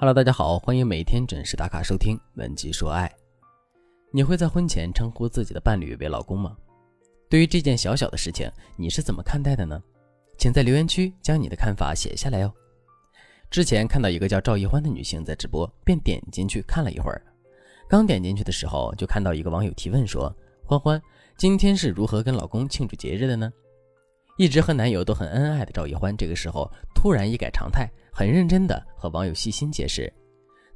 Hello，大家好，欢迎每天准时打卡收听《文姬说爱》。你会在婚前称呼自己的伴侣为老公吗？对于这件小小的事情，你是怎么看待的呢？请在留言区将你的看法写下来哟。之前看到一个叫赵一欢的女性在直播，便点进去看了一会儿。刚点进去的时候，就看到一个网友提问说：“欢欢，今天是如何跟老公庆祝节日的呢？”一直和男友都很恩爱的赵一欢，这个时候突然一改常态。很认真的和网友细心解释，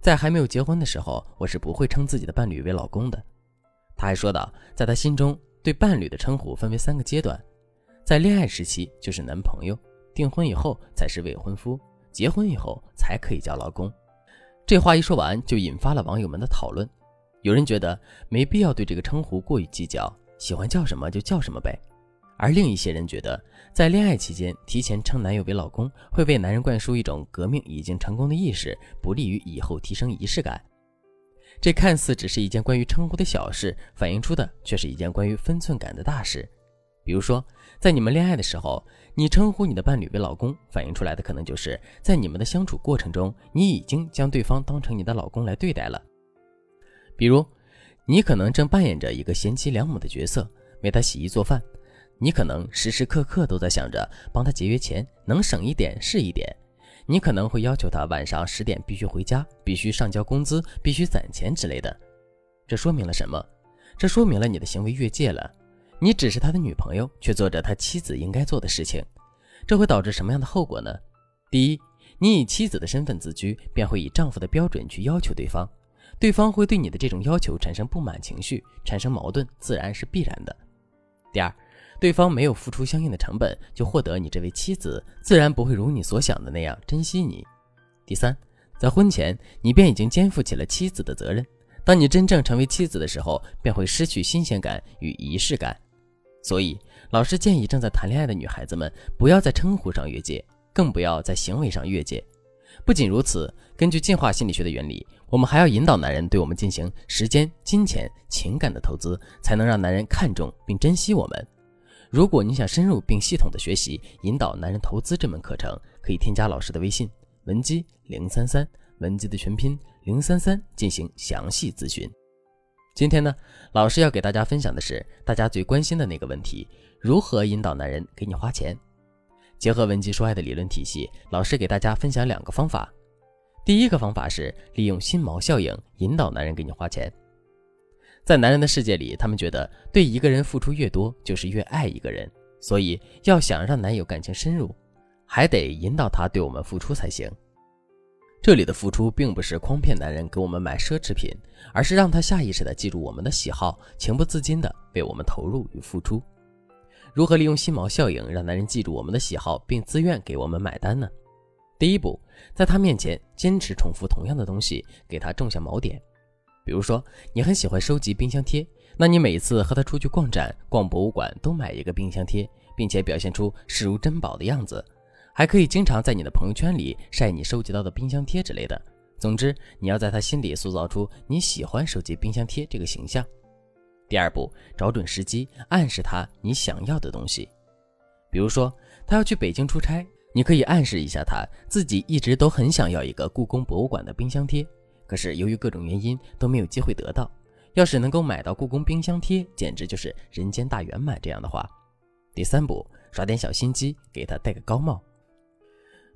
在还没有结婚的时候，我是不会称自己的伴侣为老公的。他还说道，在他心中，对伴侣的称呼分为三个阶段，在恋爱时期就是男朋友，订婚以后才是未婚夫，结婚以后才可以叫老公。这话一说完，就引发了网友们的讨论。有人觉得没必要对这个称呼过于计较，喜欢叫什么就叫什么呗。而另一些人觉得，在恋爱期间提前称男友为老公，会为男人灌输一种革命已经成功的意识，不利于以后提升仪式感。这看似只是一件关于称呼的小事，反映出的却是一件关于分寸感的大事。比如说，在你们恋爱的时候，你称呼你的伴侣为老公，反映出来的可能就是在你们的相处过程中，你已经将对方当成你的老公来对待了。比如，你可能正扮演着一个贤妻良母的角色，为他洗衣做饭。你可能时时刻刻都在想着帮他节约钱，能省一点是一点。你可能会要求他晚上十点必须回家，必须上交工资，必须攒钱之类的。这说明了什么？这说明了你的行为越界了。你只是他的女朋友，却做着他妻子应该做的事情。这会导致什么样的后果呢？第一，你以妻子的身份自居，便会以丈夫的标准去要求对方，对方会对你的这种要求产生不满情绪，产生矛盾，自然是必然的。第二。对方没有付出相应的成本就获得你这位妻子，自然不会如你所想的那样珍惜你。第三，在婚前你便已经肩负起了妻子的责任，当你真正成为妻子的时候，便会失去新鲜感与仪式感。所以，老师建议正在谈恋爱的女孩子们不要在称呼上越界，更不要在行为上越界。不仅如此，根据进化心理学的原理，我们还要引导男人对我们进行时间、金钱、情感的投资，才能让男人看重并珍惜我们。如果你想深入并系统的学习引导男人投资这门课程，可以添加老师的微信文姬零三三，文姬的全拼零三三进行详细咨询。今天呢，老师要给大家分享的是大家最关心的那个问题：如何引导男人给你花钱？结合文姬说爱的理论体系，老师给大家分享两个方法。第一个方法是利用心锚效应引导男人给你花钱。在男人的世界里，他们觉得对一个人付出越多，就是越爱一个人。所以，要想让男友感情深入，还得引导他对我们付出才行。这里的付出，并不是诓骗男人给我们买奢侈品，而是让他下意识的记住我们的喜好，情不自禁的为我们投入与付出。如何利用心锚效应，让男人记住我们的喜好，并自愿给我们买单呢？第一步，在他面前坚持重复同样的东西，给他种下锚点。比如说，你很喜欢收集冰箱贴，那你每次和他出去逛展、逛博物馆都买一个冰箱贴，并且表现出视如珍宝的样子，还可以经常在你的朋友圈里晒你收集到的冰箱贴之类的。总之，你要在他心里塑造出你喜欢收集冰箱贴这个形象。第二步，找准时机，暗示他你想要的东西。比如说，他要去北京出差，你可以暗示一下他自己一直都很想要一个故宫博物馆的冰箱贴。可是由于各种原因都没有机会得到。要是能够买到故宫冰箱贴，简直就是人间大圆满。这样的话，第三步耍点小心机，给他戴个高帽。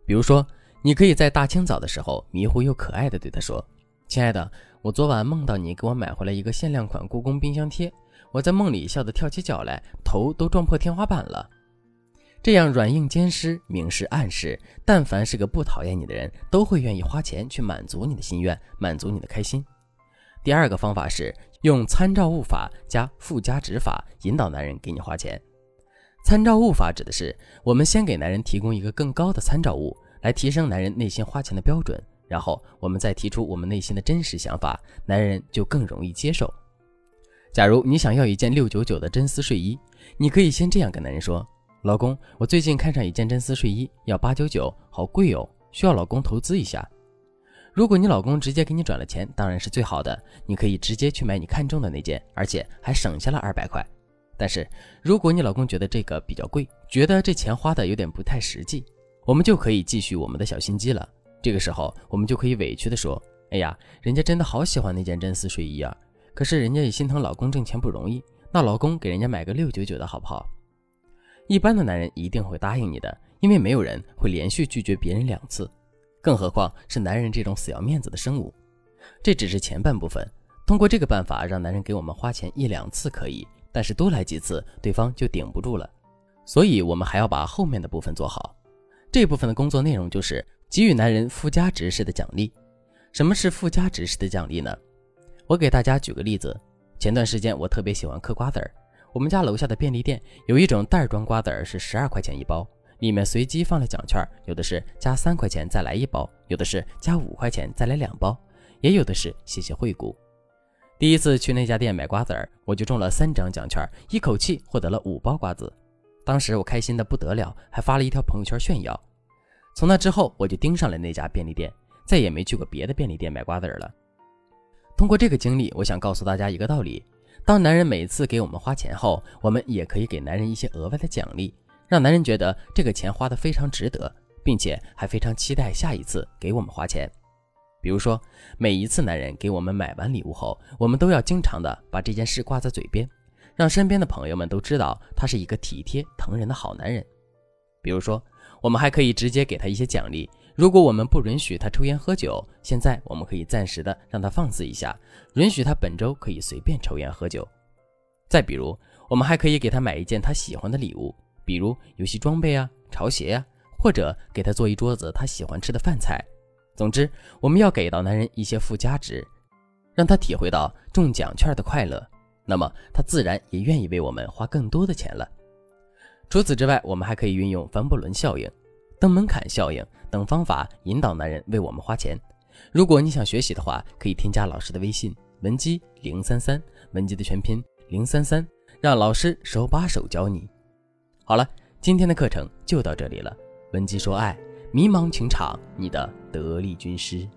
比如说，你可以在大清早的时候迷糊又可爱的对他说：“亲爱的，我昨晚梦到你给我买回来一个限量款故宫冰箱贴，我在梦里笑得跳起脚来，头都撞破天花板了。”这样软硬兼施，明示暗示，但凡是个不讨厌你的人，都会愿意花钱去满足你的心愿，满足你的开心。第二个方法是用参照物法加附加值法引导男人给你花钱。参照物法指的是我们先给男人提供一个更高的参照物，来提升男人内心花钱的标准，然后我们再提出我们内心的真实想法，男人就更容易接受。假如你想要一件六九九的真丝睡衣，你可以先这样跟男人说。老公，我最近看上一件真丝睡衣，要八九九，好贵哦，需要老公投资一下。如果你老公直接给你转了钱，当然是最好的，你可以直接去买你看中的那件，而且还省下了二百块。但是如果你老公觉得这个比较贵，觉得这钱花的有点不太实际，我们就可以继续我们的小心机了。这个时候，我们就可以委屈地说：“哎呀，人家真的好喜欢那件真丝睡衣啊！可是人家也心疼老公挣钱不容易，那老公给人家买个六九九的好不好？”一般的男人一定会答应你的，因为没有人会连续拒绝别人两次，更何况是男人这种死要面子的生物。这只是前半部分，通过这个办法让男人给我们花钱一两次可以，但是多来几次，对方就顶不住了。所以，我们还要把后面的部分做好。这部分的工作内容就是给予男人附加值式的奖励。什么是附加值式的奖励呢？我给大家举个例子。前段时间我特别喜欢嗑瓜子儿，我们家楼下的便利店有一种袋装瓜子儿，是十二块钱一包，里面随机放了奖券，有的是加三块钱再来一包，有的是加五块钱再来两包，也有的是谢谢惠顾。第一次去那家店买瓜子儿，我就中了三张奖券，一口气获得了五包瓜子。当时我开心的不得了，还发了一条朋友圈炫耀。从那之后，我就盯上了那家便利店，再也没去过别的便利店买瓜子了。通过这个经历，我想告诉大家一个道理：当男人每次给我们花钱后，我们也可以给男人一些额外的奖励，让男人觉得这个钱花的非常值得，并且还非常期待下一次给我们花钱。比如说，每一次男人给我们买完礼物后，我们都要经常的把这件事挂在嘴边。让身边的朋友们都知道他是一个体贴疼人的好男人。比如说，我们还可以直接给他一些奖励。如果我们不允许他抽烟喝酒，现在我们可以暂时的让他放肆一下，允许他本周可以随便抽烟喝酒。再比如，我们还可以给他买一件他喜欢的礼物，比如游戏装备啊、潮鞋呀，或者给他做一桌子他喜欢吃的饭菜。总之，我们要给到男人一些附加值，让他体会到中奖券的快乐。那么他自然也愿意为我们花更多的钱了。除此之外，我们还可以运用凡伯伦效应、登门槛效应等方法引导男人为我们花钱。如果你想学习的话，可以添加老师的微信文姬零三三，文姬的全拼零三三，让老师手把手教你。好了，今天的课程就到这里了。文姬说爱，迷茫情场，你的得力军师。